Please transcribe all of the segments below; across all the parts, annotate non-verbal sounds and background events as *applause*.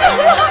将你，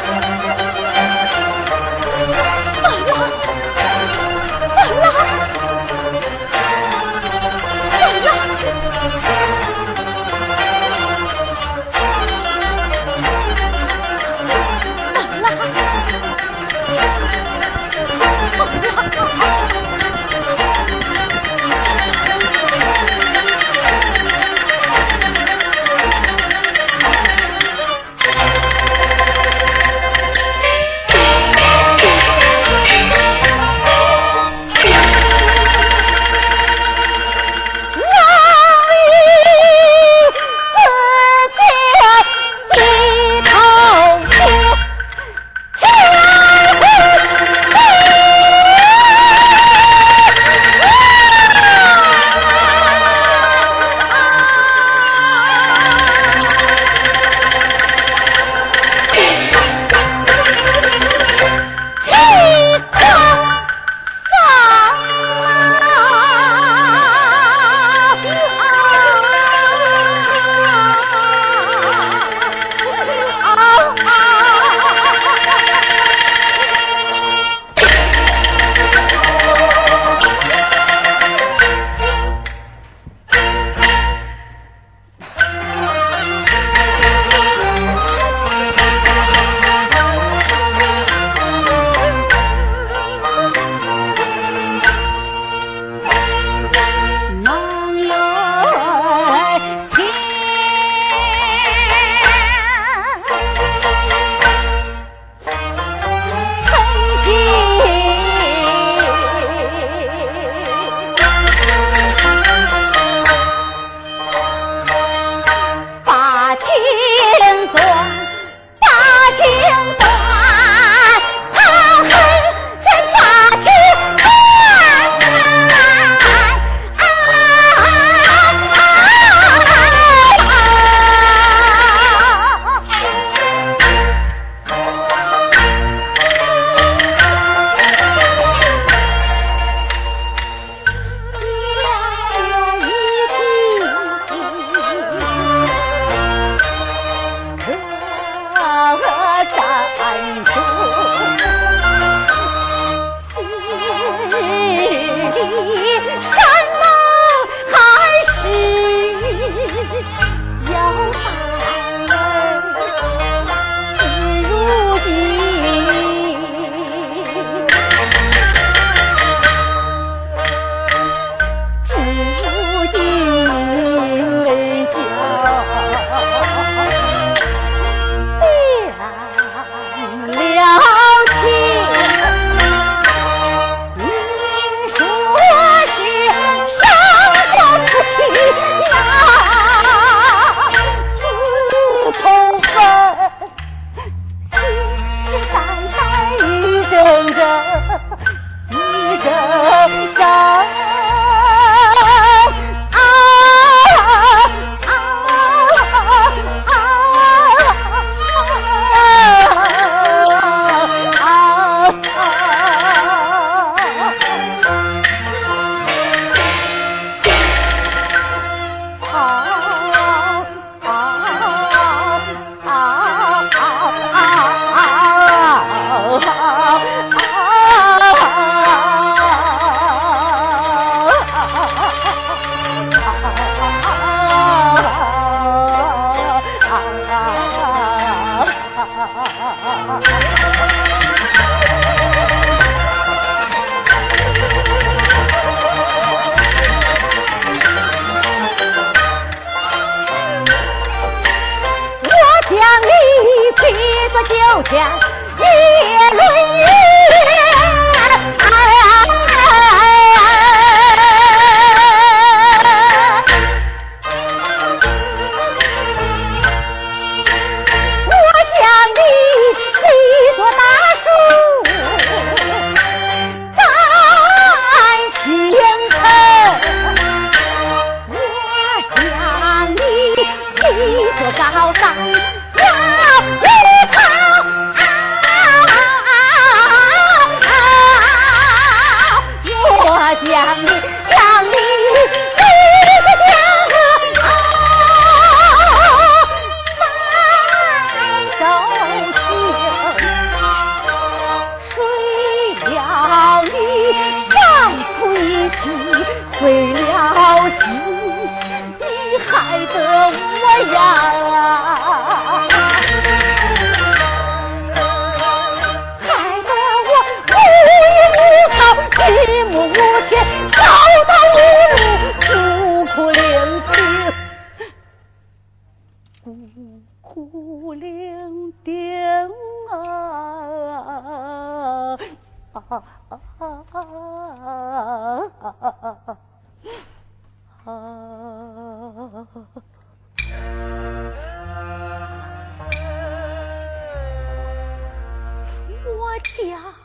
家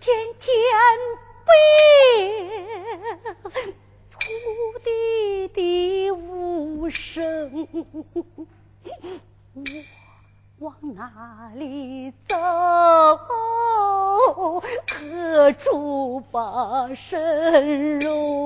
天天变，土地的无声，我往哪里走？何处把身容？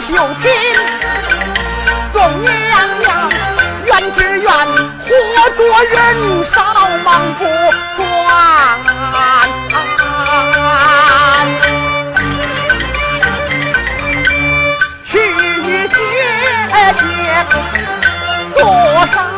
绣品送娘娘怨只怨活多人少忙不转去决绝做上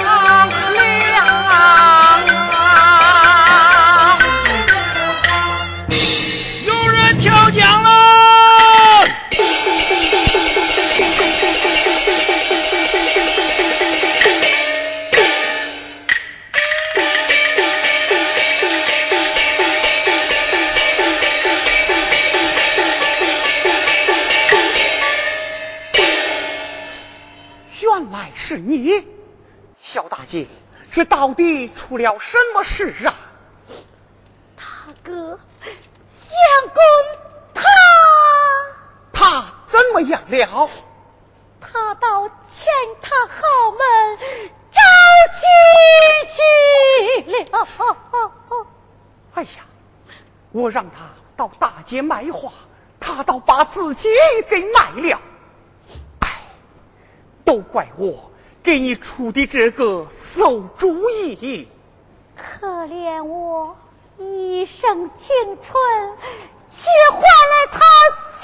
到底出了什么事啊？大哥，相公他他怎么样了？他到前堂后门招亲去了。哎呀，我让他到大街卖花，他倒把自己给卖了。哎，都怪我给你出的这个馊主意。可怜我一生青春，却换了他三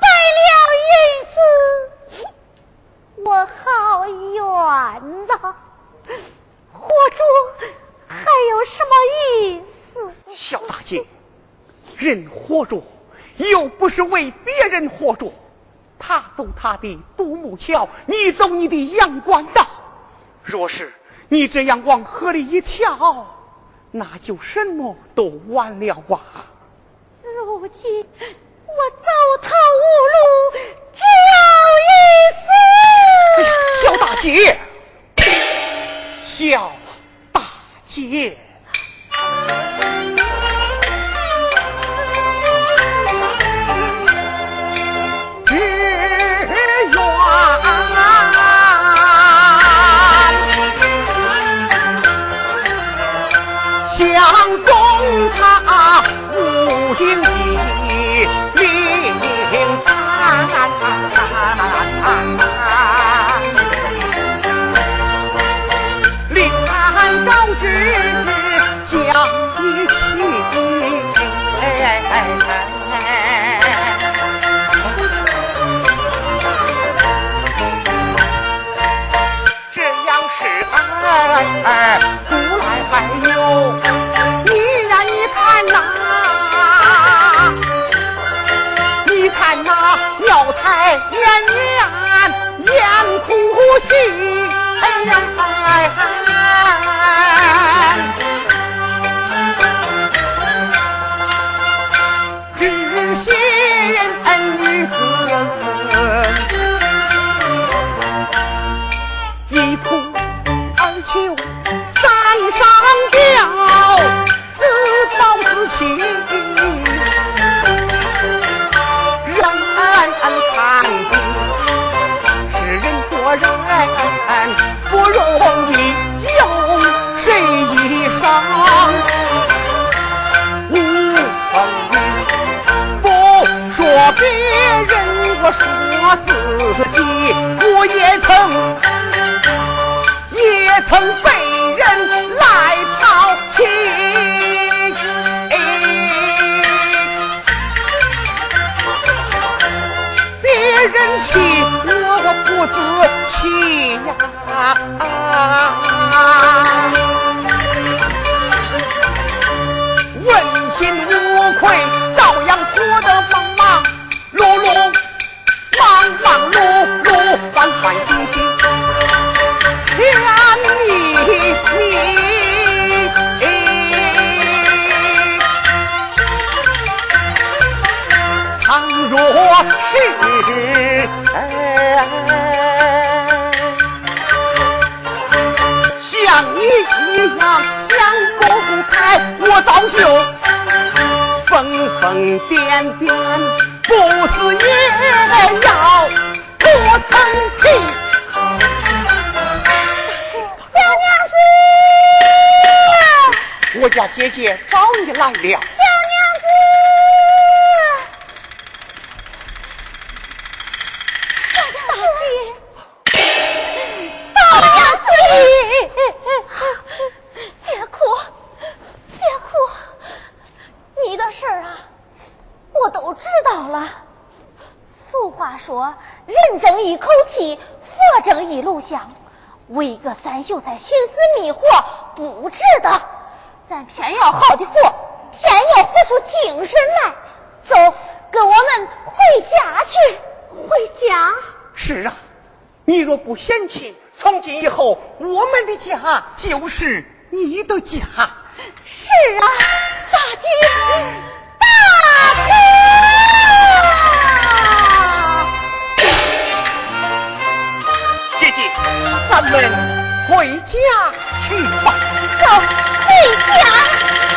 百两银子，我好冤呐！活着还有什么意思？小大姐，人活着又不是为别人活着，他走他的独木桥，你走你的阳关道。若是你这样往河里一跳，那就什么都完了啊！如今我走投无路，只有一死。小大姐，小大姐。儿出来还有，你呀，你看呐，你看那，要才演演演苦戏。也曾被人来抛弃，别人欺我不自欺呀，问心无愧。姐姐找你来了，小娘子，大姐，大娘子，别哭，别哭，你的事儿啊，我都知道了。俗话说，人争佛正一炉香，为个三秀才寻死觅活，不值得。咱偏要好的活，偏要活出精神来。走，跟我们回家去。回家？是啊，你若不嫌弃，从今以后我们的家就是你的家。是啊，大姐，大哥，咱们回家去吧。走，回家。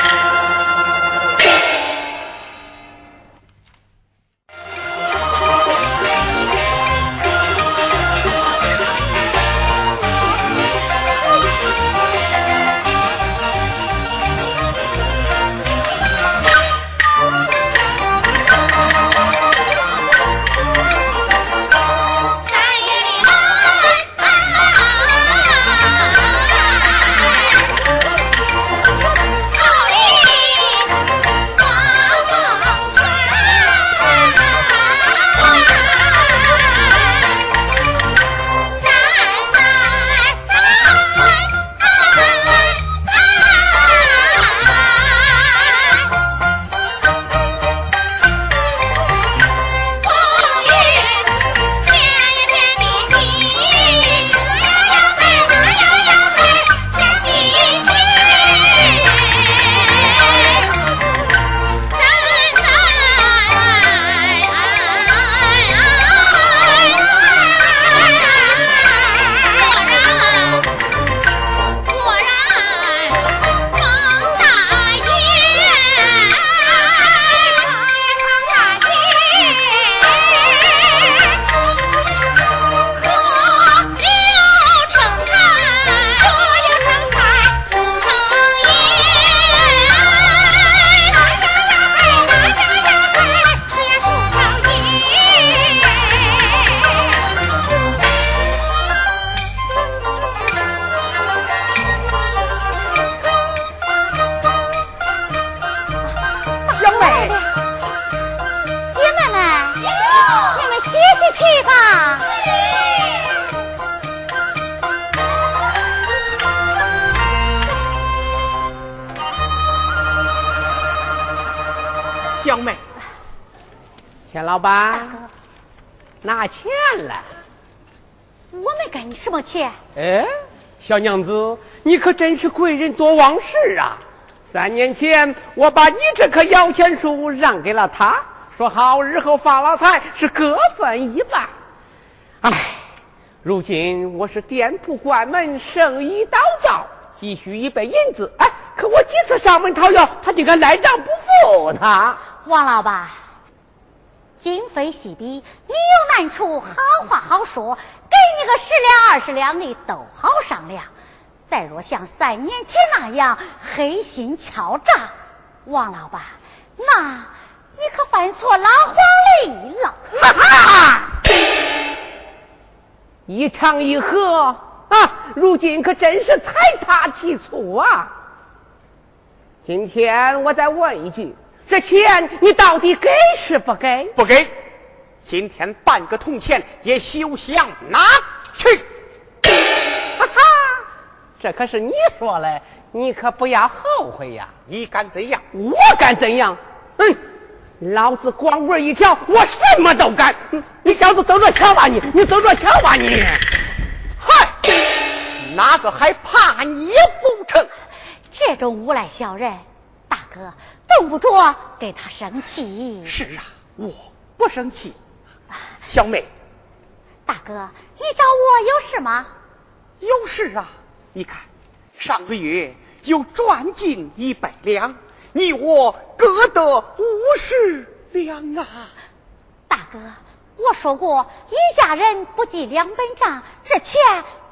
老板，拿钱来。我没给你什么钱。哎，小娘子，你可真是贵人多忘事啊！三年前我把你这棵摇钱树让给了他，说好日后发了财是各分一半。哎，如今我是店铺关门，生意倒灶，急需一百银子。哎，可我几次上门讨要，他竟敢赖账不付他。王老板。今非昔比，你有难处，好话好说，给你个十两二十两的都好商量。再若像三年前那样黑心敲诈，王老板，那你可犯错老黄历了。哈哈！一唱一和啊，如今可真是财大气粗啊！今天我再问一句。这钱你到底给是不给？不给，今天半个铜钱也休想拿去！哈哈，这可是你说的，你可不要后悔呀！你敢怎样？我敢怎样？嗯，老子光棍一条，我什么都敢！你小子走着瞧吧，你你走着瞧吧，你！嗨，哪个还怕你不成？这种无赖小人，大哥。动不着给他生气。是啊，我不生气。小妹，大哥，你找我有事吗？有事啊！你看，上个月又赚进一百两，你我各得五十两啊！大哥，我说过一家人不记两本账，这钱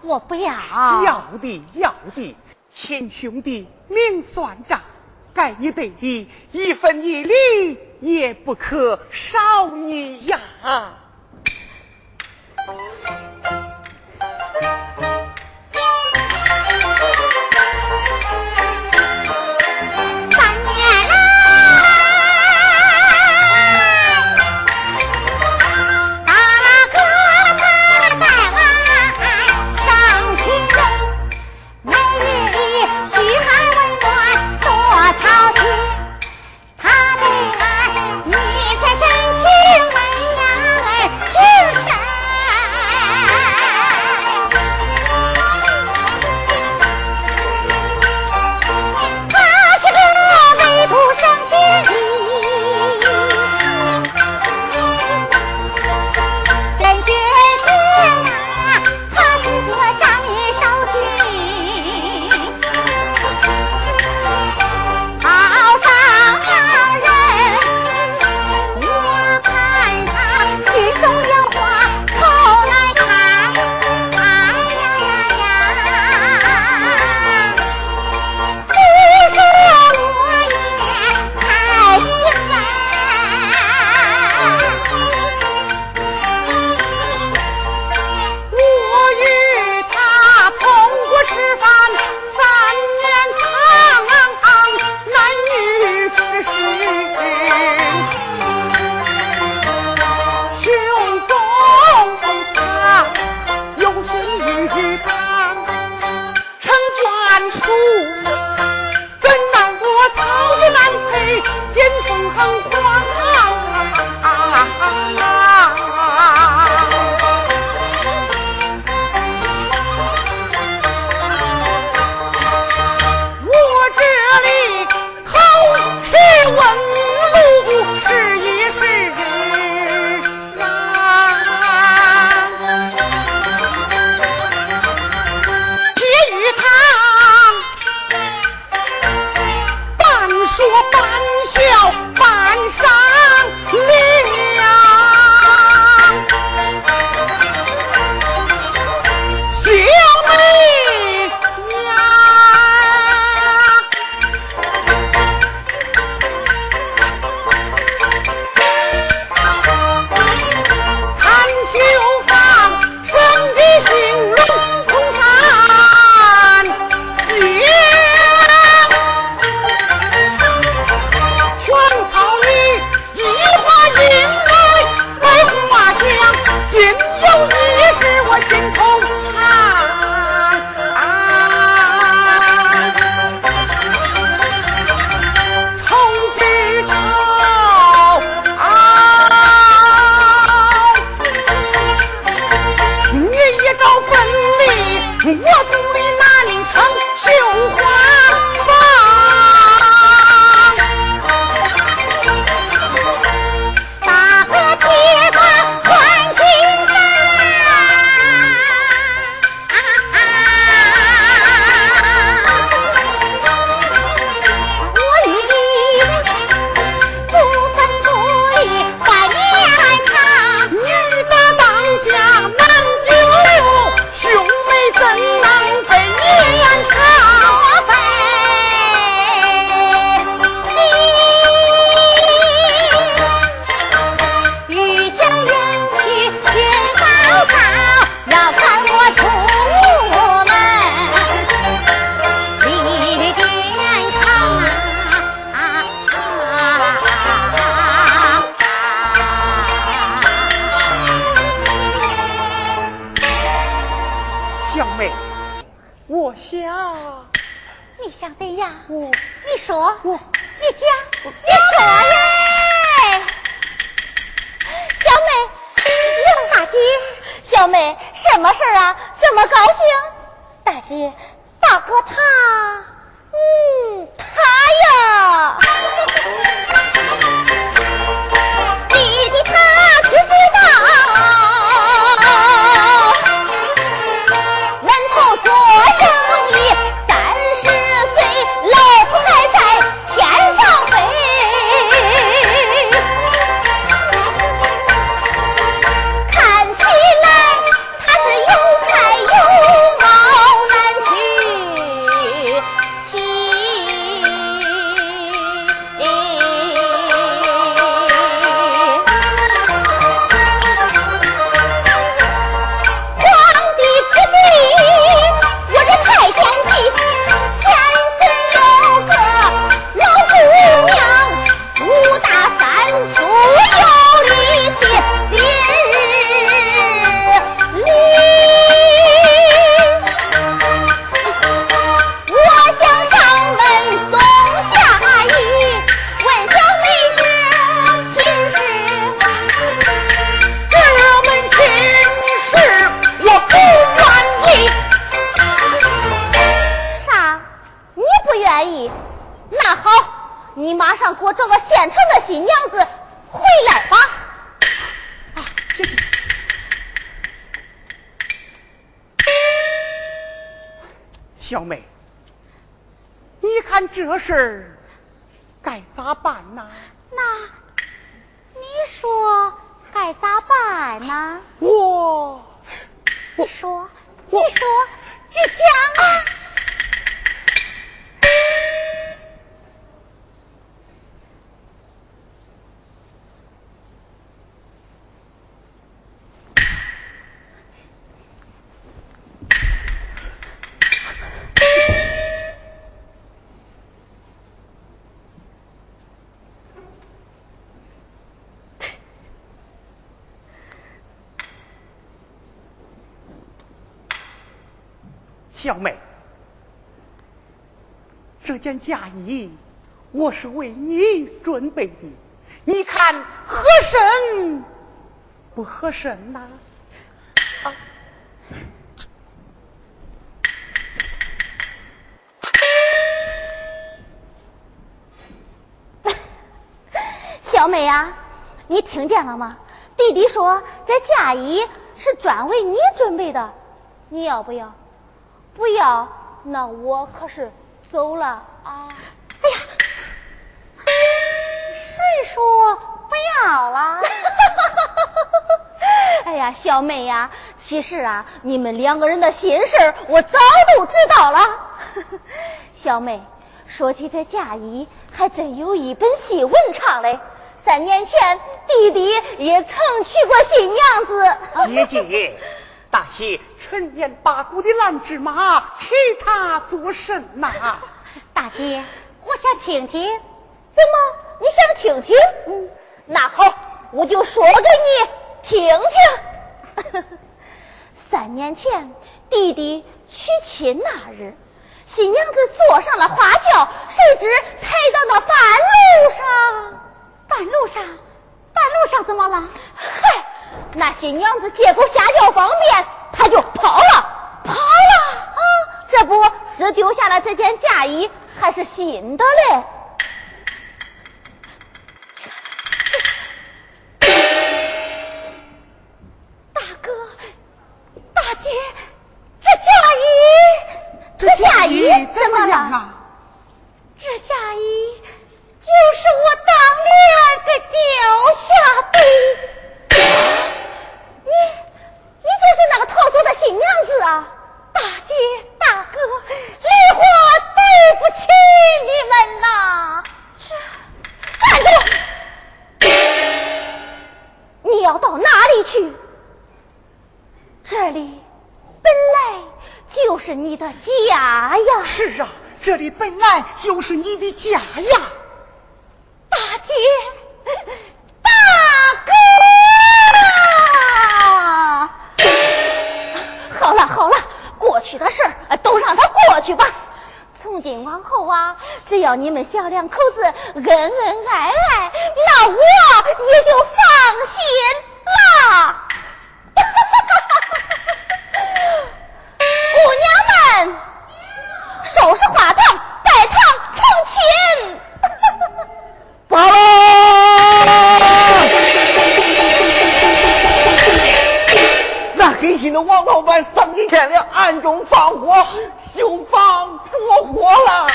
我不要。要的，要的，亲兄弟明算账。该你得的一分一厘也不可少你呀。怎难过？草也难配，剑锋横花。这事儿该咋办呢？那你说该咋办呢？我你说你说你讲啊。小妹，这件嫁衣我是为你准备的，你看合身不合身呐？*laughs* 小美啊，你听见了吗？弟弟说这嫁衣是专为你准备的，你要不要？不要，那我可是走了啊！哎呀，谁说不要了？*laughs* 哎呀，小妹呀，其实啊，你们两个人的心事我早都知道了。*laughs* 小妹，说起这嫁衣，还真有一本戏文唱嘞。三年前，弟弟也曾娶过新娘子。姐姐，大喜陈年八股的烂芝麻，替他做甚呐？*laughs* 大姐，我想听听。怎么，你想听听？嗯，那好，我就说给你听听。*laughs* 三年前，弟弟娶亲那日，新娘子坐上了花轿，谁知抬到那半路上。半路上，半路上怎么了？*laughs* 嗨，那新娘子借口下轿方便，他就跑了，跑了啊！这不只丢下了这件嫁衣，还是新的嘞。大哥，大姐，这嫁衣，这嫁衣怎么样啊？这嫁衣。就是我当年给丢下的，你你就是那个逃走的新娘子啊！大姐大哥，梨花对不起你们呐！站住！你要到哪里去？这里本来就是你的家呀！是啊，这里本来就是你的家呀！大姐，大哥，了好了，过去的事儿都让它过去吧。从今往后啊，只要你们小两口子恩恩爱爱，那我也就放心了。*laughs* 天亮，暗中放火，修房着火了！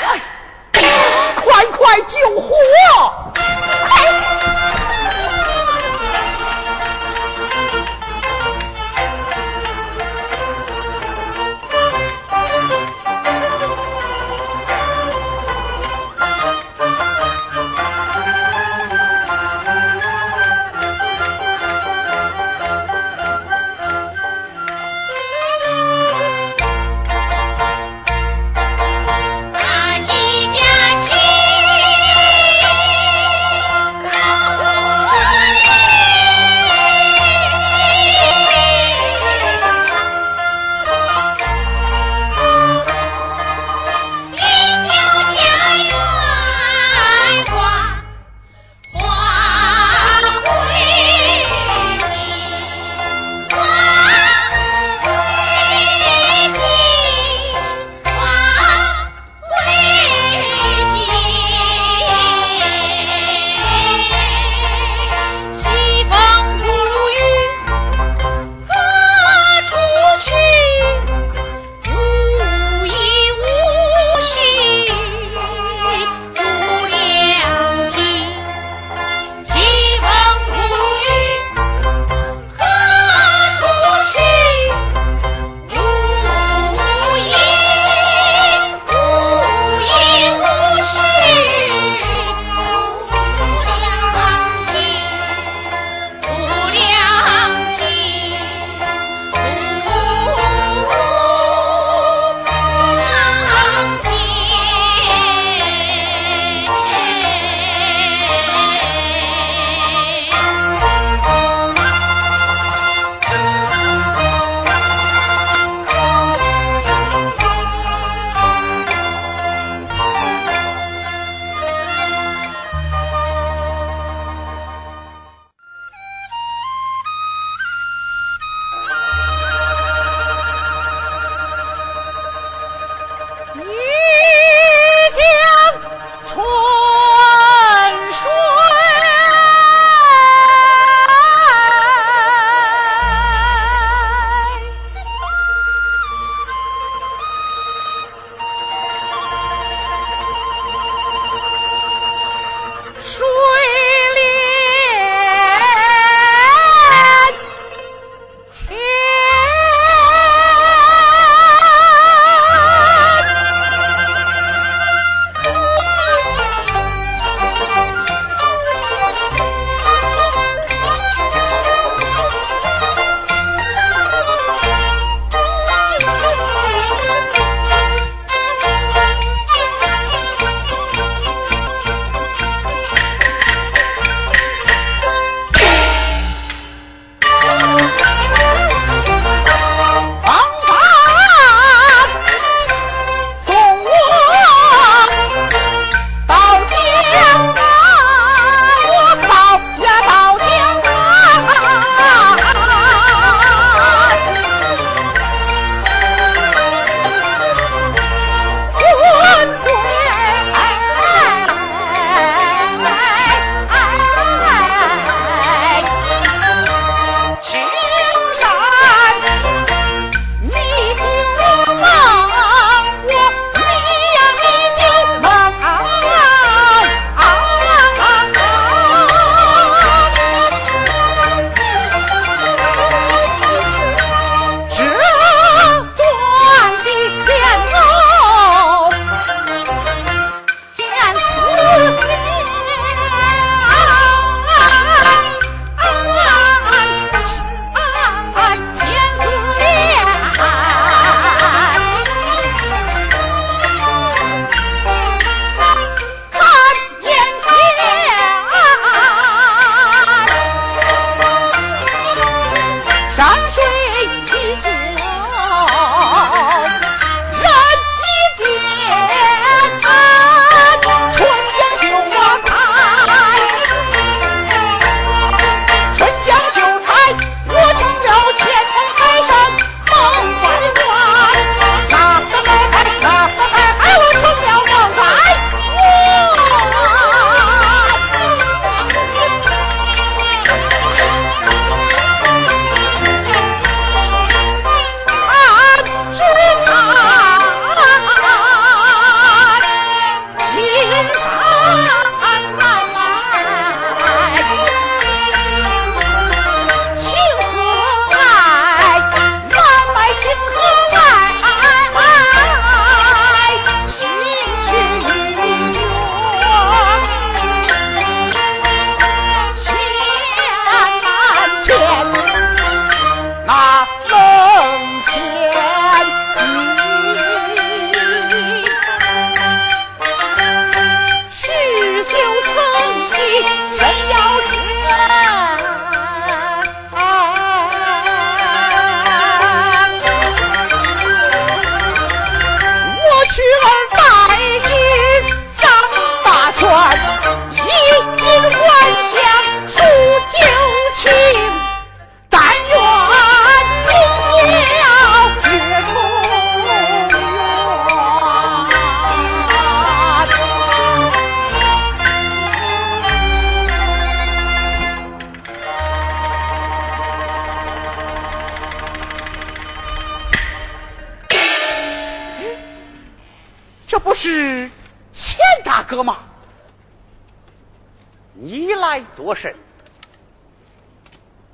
快快救火！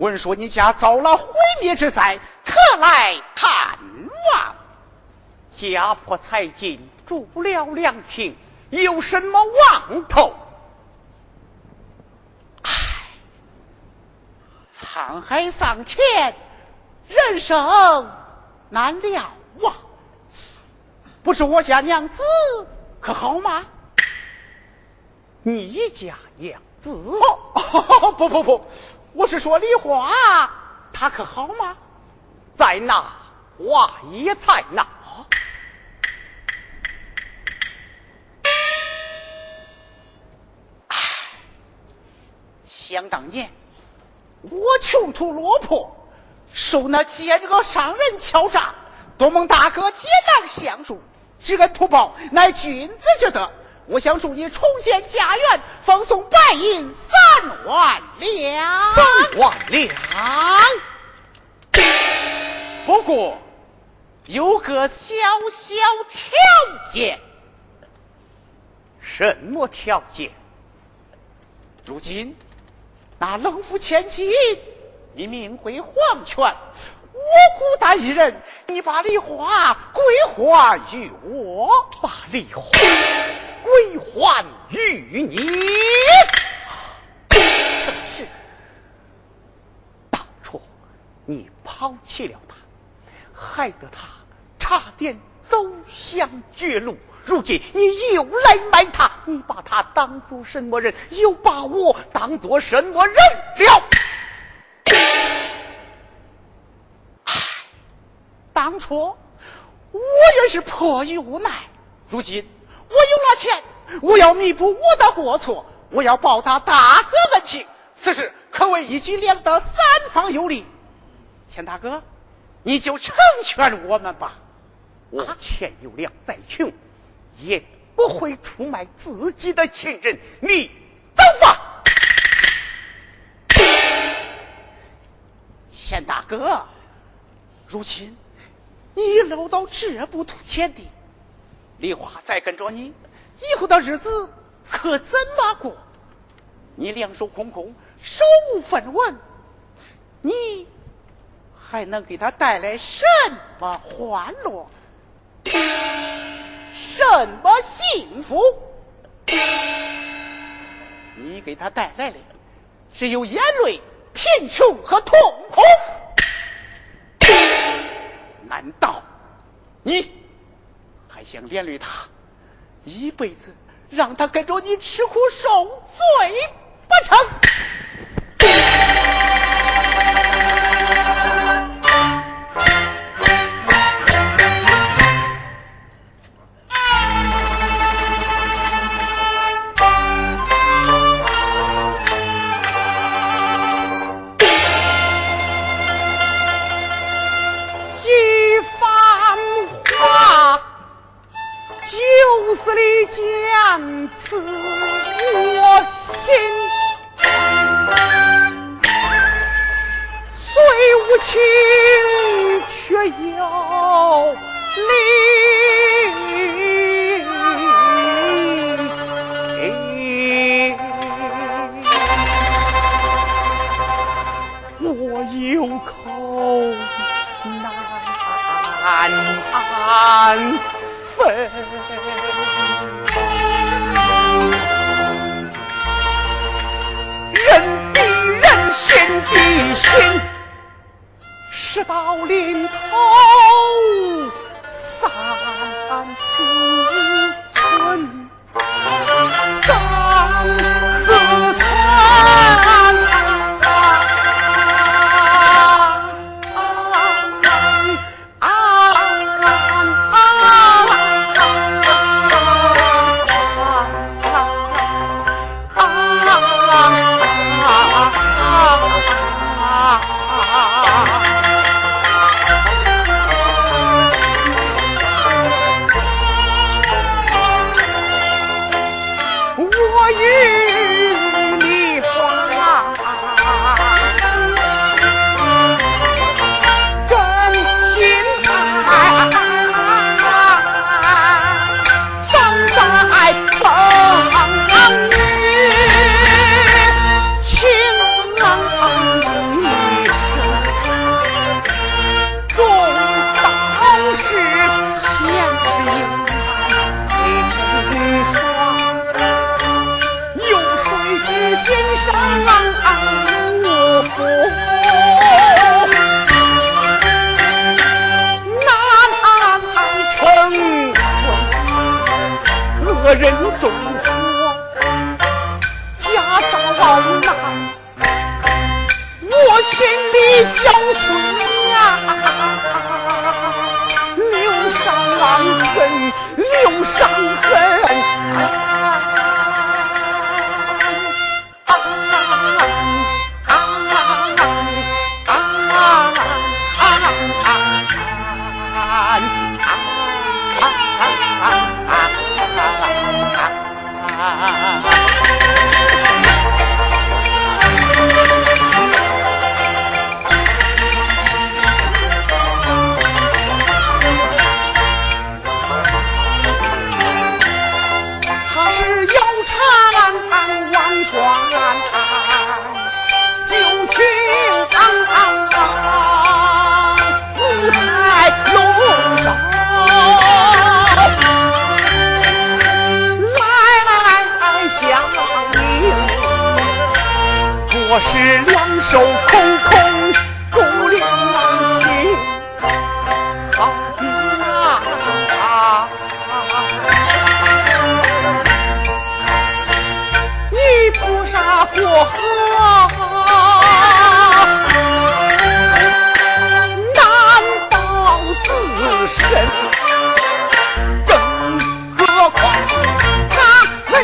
闻说你家遭了毁灭之灾，特来探望。家破财尽，住不了两庭，有什么望头？唉，沧海桑田，人生难料啊！不知我家娘子可好吗？你家娘子？哦，不 *laughs* 不不，我是说梨花，他可好吗？在那，花也在那。唉，想当年，我穷途落魄，受那奸恶商人敲诈，多蒙大哥解囊相助，知恩图报，乃君子之德。我想助你重建家园，奉送白银三万两。三万两。不过有个小小条件。什么条件？如今那冷府千金你命归黄泉，我孤单一人，你把梨花归还于我，把梨花归还于你。正是，当初你抛弃了他，害得他差点走向绝路。如今你又来卖他，你把他当做什么人？又把我当做什么人了？当初我也是迫于无奈，如今我有了钱，我要弥补我的过错，我要报答大哥恩情，此事可谓一举两得，三方有利。钱大哥，你就成全我们吧。我钱有两，再穷也不会出卖自己的亲人。你走吧，钱大哥。如今你落到这步田地，梨花再跟着你，以后的日子可怎么过？你两手空空，手无分文，你还能给他带来什么欢乐？什么幸福？你给他带来的只有眼泪、贫穷和痛苦。难道你还想连累他一辈子，让他跟着你吃苦受罪不成？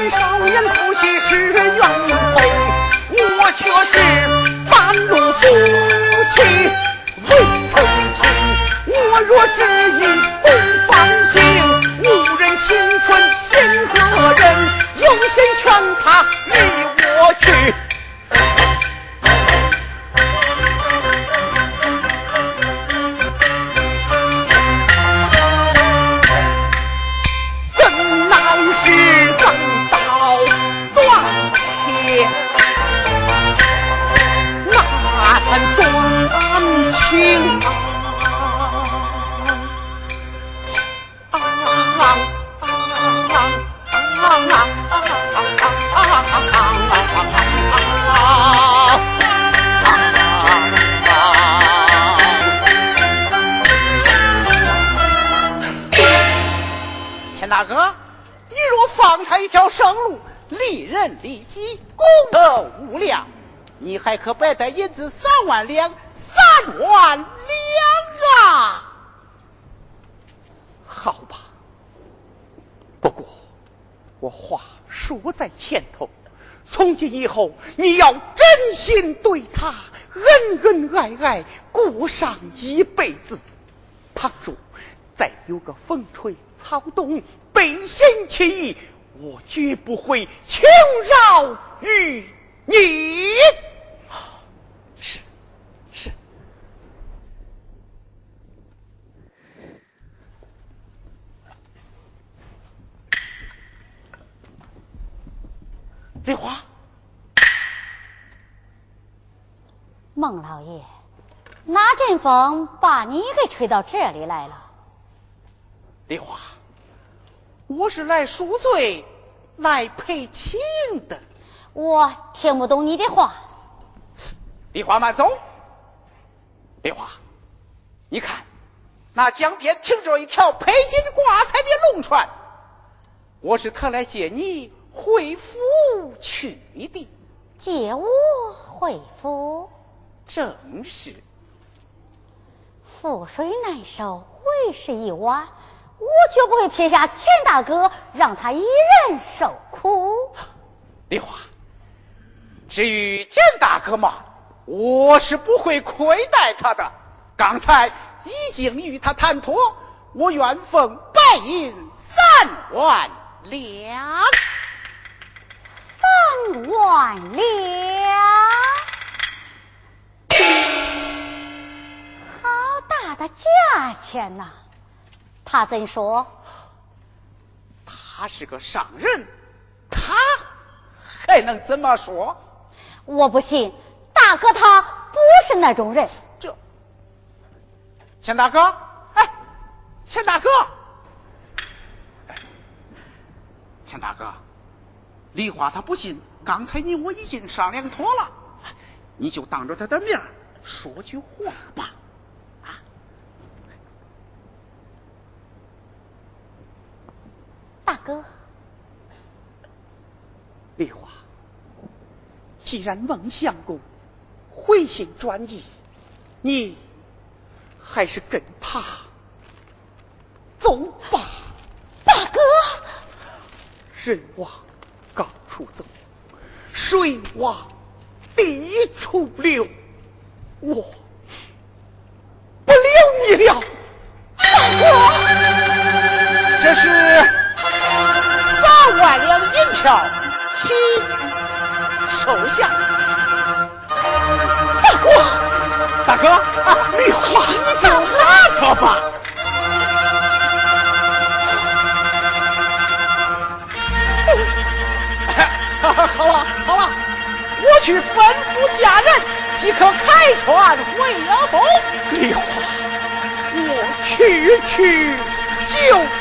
少年夫妻是鸳配，我却是半路夫妻未成亲。我若执意不放心，误人青春心何忍？又先劝他离我去。可白带银子三万两，三万两啊！好吧，不过我话说在前头，从今以后你要真心对他恩恩爱爱，过上一辈子。倘若再有个风吹草动、背信弃义，我绝不会轻饶于你。梨花，孟老爷，哪阵风把你给吹到这里来了？丽华，我是来赎罪、来赔情的。我听不懂你的话。丽华慢走。丽华，你看，那江边停着一条披金挂彩的龙船，我是特来接你。回府去的，借我回府，正是。覆水难收，为时已晚，我绝不会撇下钱大哥，让他一人受苦。*laughs* 丽华，至于钱大哥嘛，我是不会亏待他的。刚才已经与他谈妥，我愿奉白银三万两。三万两，好大的价钱呐！他怎说？他是个商人，他还能怎么说？我不信，大哥他不是那种人。这，钱大哥，哎，钱大哥，钱，大哥。梨花他不信，刚才你我已经商量妥了，你就当着他的面说句话吧。啊，大哥，梨花，既然孟相公回心转意，你还是跟他走吧。大哥，人往高处走，水往低处流，我不留你了。大哥，这是三万两银票，请收下。大哥，大哥，啊梨花，你就拿着吧。*laughs* 好了好了，我去吩咐家人，即可开船回阳府。梨花，我去去就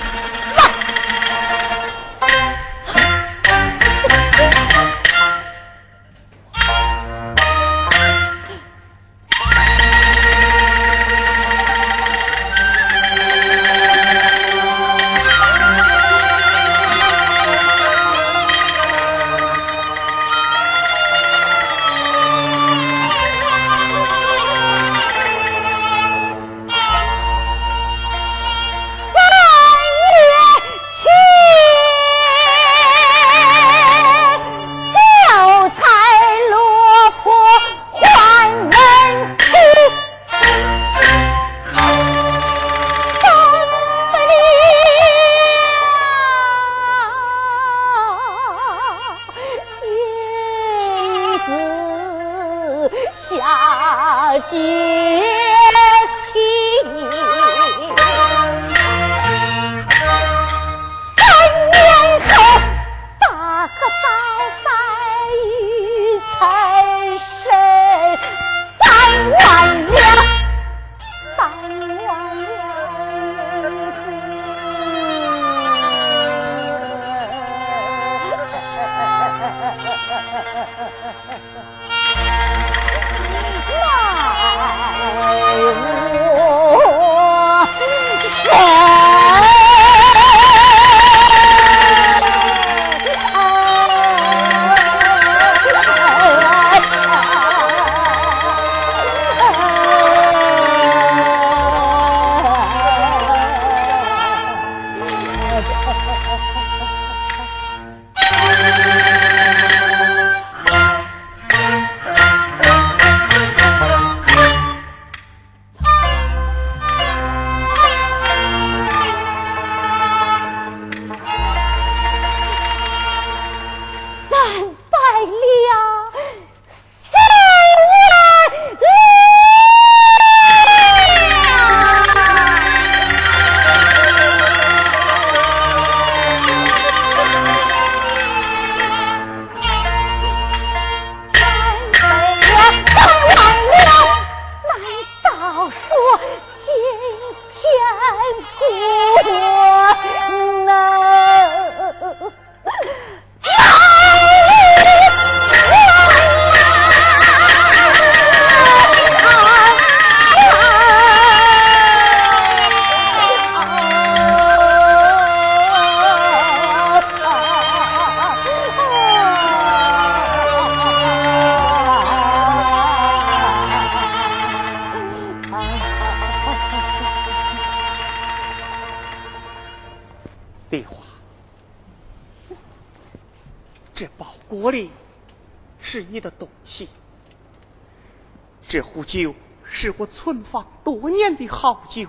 存放多年的好酒，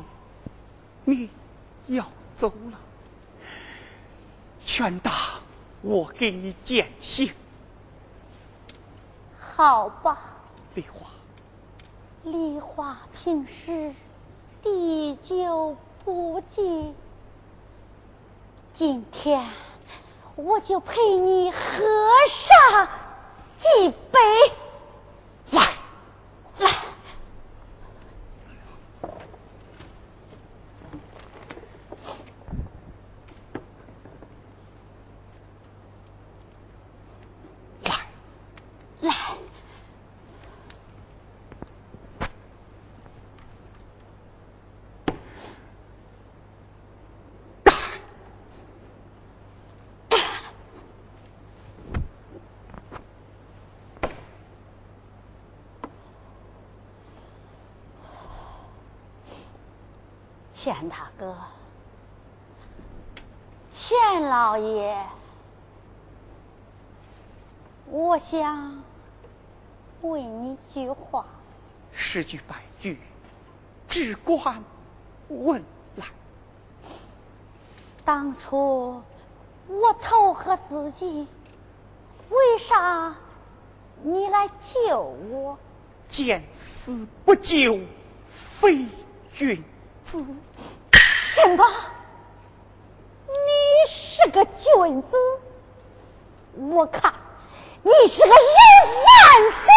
你要走了，全当我给你践行。好吧，梨花，梨花平时滴酒不进，今天我就陪你喝上几杯。来，来，钱大哥，钱老爷，我想问你句话。十句百句，只管问来。当初我投河自尽，为啥你来救我？见死不救，非君子。什么？你是个君子？我看你是个人贩子。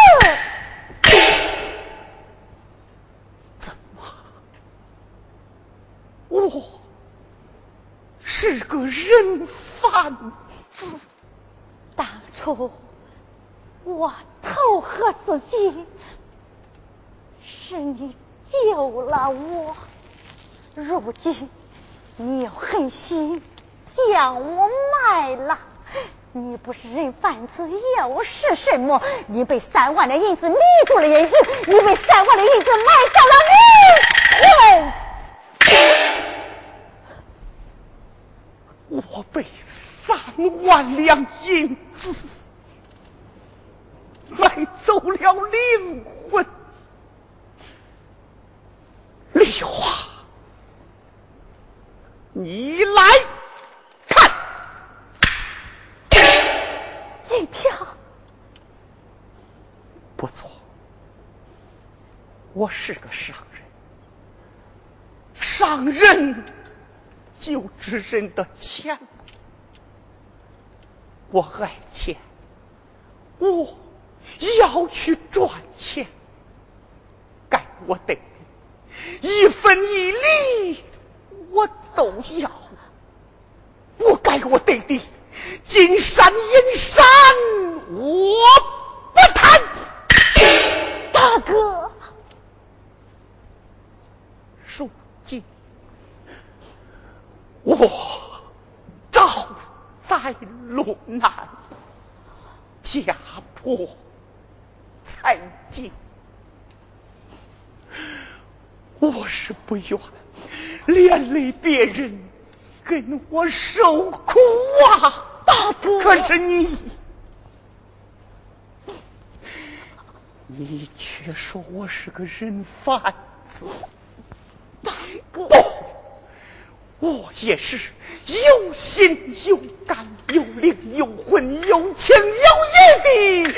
怎么？我是个人贩子？当初我投河自尽，是你救了我。如今你又狠心将我卖了，你不是人贩子又是什么？你被三万的银子迷住了眼睛，你被三万的银子埋葬了灵魂。我被三万两银子买走了灵魂，梨花。你来看，金票不错，我是个商人，商人就知人的钱，我爱钱，我要去赚钱，该我得一分一厘。我都要，我该我得的金山银山，我不贪。大哥，如今我招灾落难，家破财尽，我是不愿。连累别人跟我受苦啊，大伯！可是你，你却说我是个人贩子，大哥！我也是有心有肝有灵有魂有情有义的人